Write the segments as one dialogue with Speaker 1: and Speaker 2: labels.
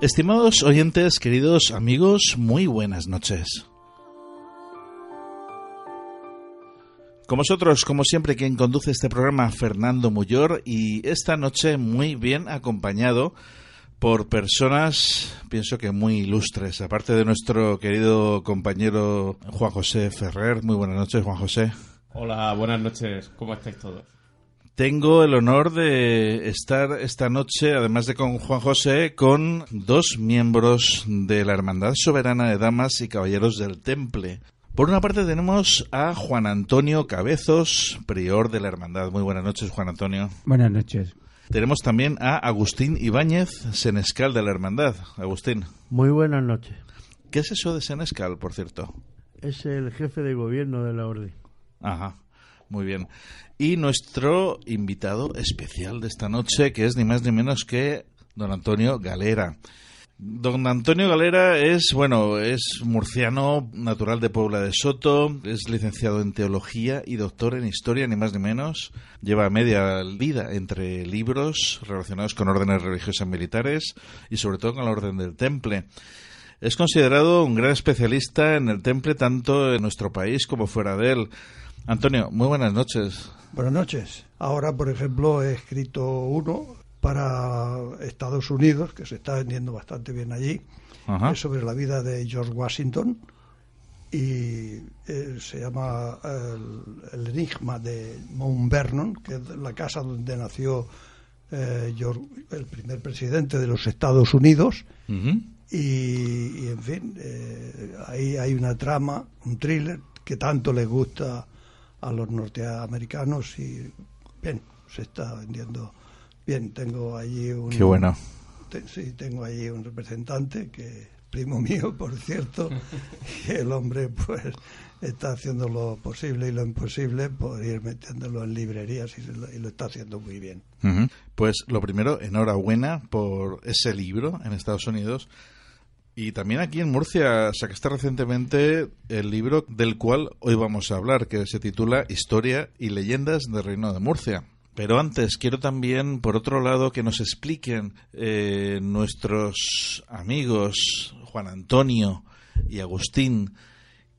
Speaker 1: Estimados oyentes, queridos amigos, muy buenas noches. Con vosotros, como siempre, quien conduce este programa, Fernando Muyor, y esta noche muy bien acompañado por personas, pienso que muy ilustres, aparte de nuestro querido compañero Juan José Ferrer. Muy buenas noches, Juan José.
Speaker 2: Hola, buenas noches, ¿cómo estáis todos?
Speaker 1: Tengo el honor de estar esta noche, además de con Juan José, con dos miembros de la Hermandad Soberana de Damas y Caballeros del Temple. Por una parte tenemos a Juan Antonio Cabezos, prior de la Hermandad. Muy buenas noches, Juan Antonio.
Speaker 3: Buenas noches.
Speaker 1: Tenemos también a Agustín Ibáñez, senescal de la Hermandad. Agustín.
Speaker 4: Muy buenas noches.
Speaker 1: ¿Qué es eso de senescal, por cierto?
Speaker 4: Es el jefe de gobierno de la orden.
Speaker 1: Ajá. Muy bien. Y nuestro invitado especial de esta noche, que es ni más ni menos que don Antonio Galera. Don Antonio Galera es, bueno, es murciano, natural de Puebla de Soto, es licenciado en teología y doctor en historia, ni más ni menos. Lleva media vida entre libros relacionados con órdenes religiosas militares y sobre todo con la orden del Temple. Es considerado un gran especialista en el Temple tanto en nuestro país como fuera de él. Antonio, muy buenas noches.
Speaker 5: Buenas noches. Ahora, por ejemplo, he escrito uno para Estados Unidos, que se está vendiendo bastante bien allí, es sobre la vida de George Washington y eh, se llama el, Enigma de Mount Vernon, que es la casa donde nació eh, George, el primer presidente de los Estados Unidos. y, en fin, eh, ahí hay una trama, un thriller que tanto le gusta a los norteamericanos y bien, se está vendiendo bien. Tengo allí un...
Speaker 1: Qué bueno.
Speaker 5: sí, tengo allí un representante que primo mío, por cierto, y el hombre pues está haciendo lo posible y lo imposible por ir metiéndolo en librerías y lo, y lo está haciendo muy bien.
Speaker 1: Pues lo primero, enhorabuena por ese libro en Estados Unidos y también aquí en Murcia sacaste recientemente el libro del cual hoy vamos a hablar, que se titula Historia y leyendas del Reino de Murcia. Pero antes quiero también, por otro lado, que nos expliquen eh, nuestros amigos Juan Antonio y Agustín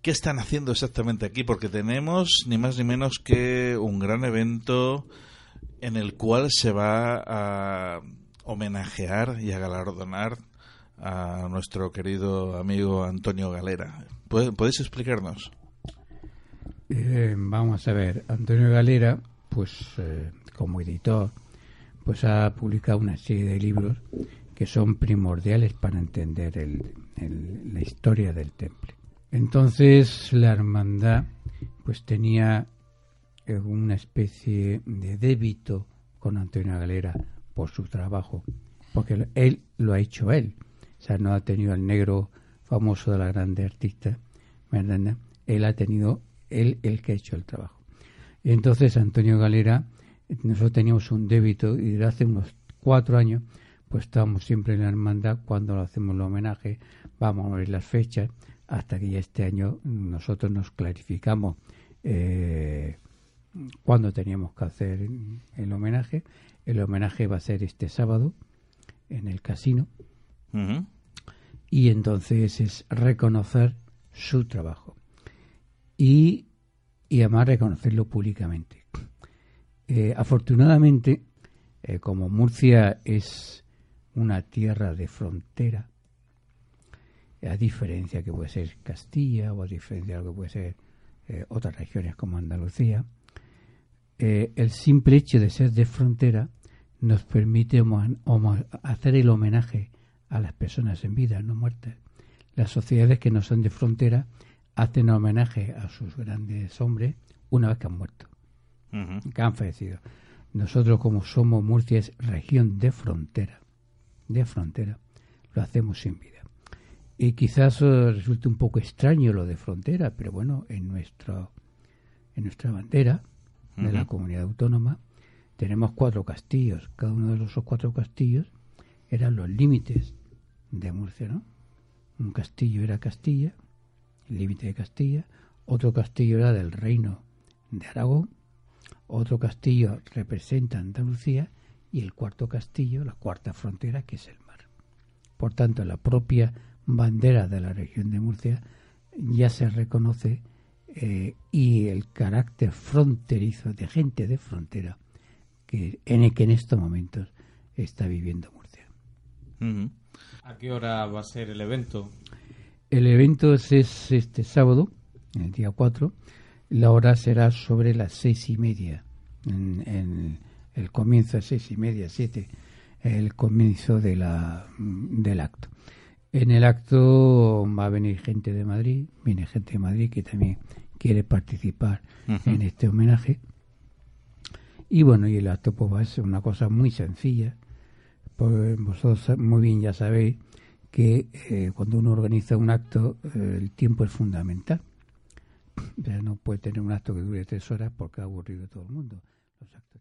Speaker 1: qué están haciendo exactamente aquí, porque tenemos ni más ni menos que un gran evento en el cual se va a homenajear y a galardonar a nuestro querido amigo Antonio Galera. ¿Podéis explicarnos?
Speaker 3: Eh, vamos a ver, Antonio Galera, pues eh, como editor, pues ha publicado una serie de libros que son primordiales para entender la historia del temple. Entonces la hermandad pues tenía eh, una especie de débito con Antonio Galera por su trabajo, porque él lo ha hecho él. O sea, no ha tenido el negro famoso de la grande artista, ¿verdad? Él ha tenido, él el que ha hecho el trabajo. Y entonces Antonio Galera, nosotros teníamos un débito y desde hace unos cuatro años, pues estábamos siempre en la hermandad cuando hacemos el homenaje, vamos a ver las fechas, hasta que ya este año nosotros nos clarificamos eh, cuándo teníamos que hacer el homenaje. El homenaje va a ser este sábado en el casino. Y entonces es reconocer su trabajo. Y, y además reconocerlo públicamente. Eh, afortunadamente, eh, como Murcia es una tierra de frontera, a diferencia que puede ser Castilla o a diferencia de lo que puede ser eh, otras regiones como Andalucía, el simple hecho de ser de frontera nos permite hacer el homenaje a las personas en vida, no muertas. Las sociedades que no son de frontera hacen homenaje a sus grandes hombres una vez que han muerto, que han fallecido. Nosotros, como somos Murcia, es región de frontera, de frontera, lo hacemos sin vida. Y quizás eh, resulte un poco extraño lo de frontera, pero bueno, en, nuestro, en nuestra bandera de la comunidad autónoma tenemos cuatro castillos. Cada uno de esos cuatro castillos eran los límites de Murcia, ¿no? Un castillo era Castilla, el límite de Castilla, otro castillo era del reino de Aragón, otro castillo representa Andalucía y el cuarto castillo, la cuarta frontera, que es el mar. Por tanto, la propia bandera de la región de Murcia ya se reconoce eh, y el carácter fronterizo de gente de frontera que en que en estos momentos está viviendo Murcia.
Speaker 2: ¿A qué hora va a ser el evento?
Speaker 3: El evento es, este sábado, el día 4. La hora será sobre las seis y media. En, el comienzo a seis y media, siete, el comienzo de la, del acto. En el acto va a venir gente de Madrid, viene gente de Madrid que también quiere participar en este homenaje. Y bueno, y el acto pues va a ser una cosa muy sencilla, pues vosotros muy bien ya sabéis que eh, cuando uno organiza un acto eh, el tiempo es fundamental. O no puede tener un acto que dure tres horas porque ha aburrido todo el mundo. Los actos